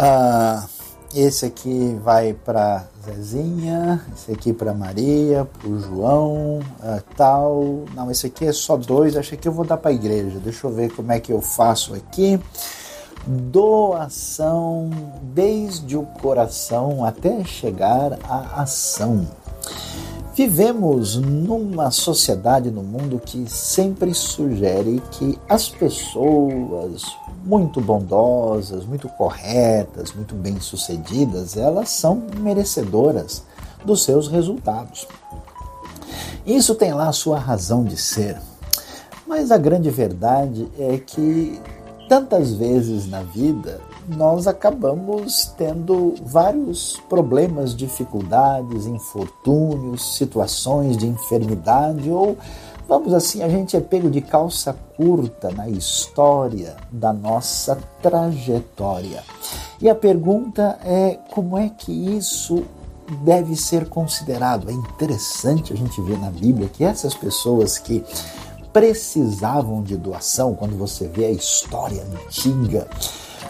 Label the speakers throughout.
Speaker 1: Ah, esse aqui vai para Zezinha, esse aqui para Maria, para o João, ah, tal. Não, esse aqui é só dois, acho que eu vou dar para a igreja. Deixa eu ver como é que eu faço aqui. Doação desde o coração até chegar à ação. Vivemos numa sociedade no mundo que sempre sugere que as pessoas muito bondosas, muito corretas, muito bem-sucedidas, elas são merecedoras dos seus resultados. Isso tem lá a sua razão de ser. Mas a grande verdade é que tantas vezes na vida nós acabamos tendo vários problemas, dificuldades, infortúnios, situações de enfermidade ou vamos assim, a gente é pego de calça curta na história da nossa trajetória. E a pergunta é como é que isso deve ser considerado? É interessante a gente ver na Bíblia que essas pessoas que precisavam de doação, quando você vê a história antiga,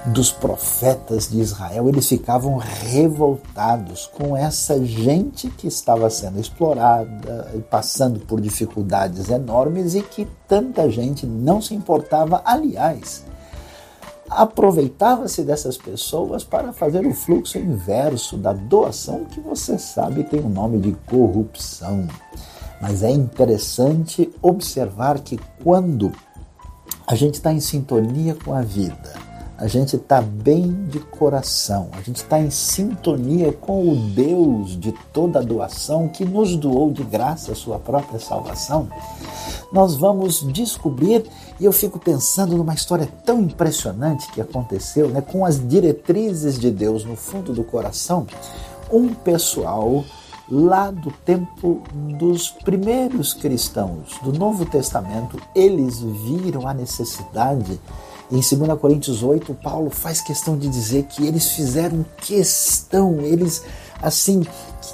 Speaker 1: dos profetas de Israel, eles ficavam revoltados com essa gente que estava sendo explorada e passando por dificuldades enormes e que tanta gente não se importava. Aliás, aproveitava-se dessas pessoas para fazer o fluxo inverso da doação, que você sabe tem o nome de corrupção. Mas é interessante observar que quando a gente está em sintonia com a vida, a gente está bem de coração, a gente está em sintonia com o Deus de toda a doação que nos doou de graça a sua própria salvação, nós vamos descobrir, e eu fico pensando numa história tão impressionante que aconteceu, né, com as diretrizes de Deus no fundo do coração, um pessoal lá do tempo dos primeiros cristãos do Novo Testamento, eles viram a necessidade em 2 Coríntios 8, Paulo faz questão de dizer que eles fizeram questão, eles assim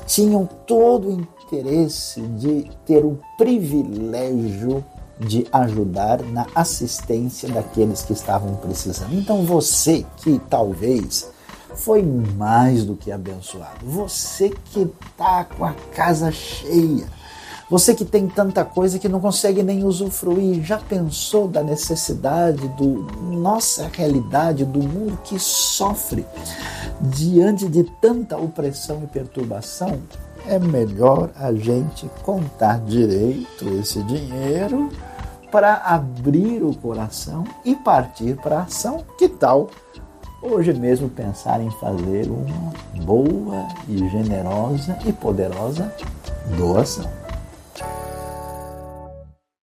Speaker 1: tinham todo o interesse de ter o privilégio de ajudar na assistência daqueles que estavam precisando. Então você que talvez foi mais do que abençoado, você que está com a casa cheia, você que tem tanta coisa que não consegue nem usufruir, já pensou da necessidade do nossa realidade do mundo que sofre diante de tanta opressão e perturbação? É melhor a gente contar direito esse dinheiro para abrir o coração e partir para a ação. Que tal hoje mesmo pensar em fazer uma boa e generosa e poderosa doação?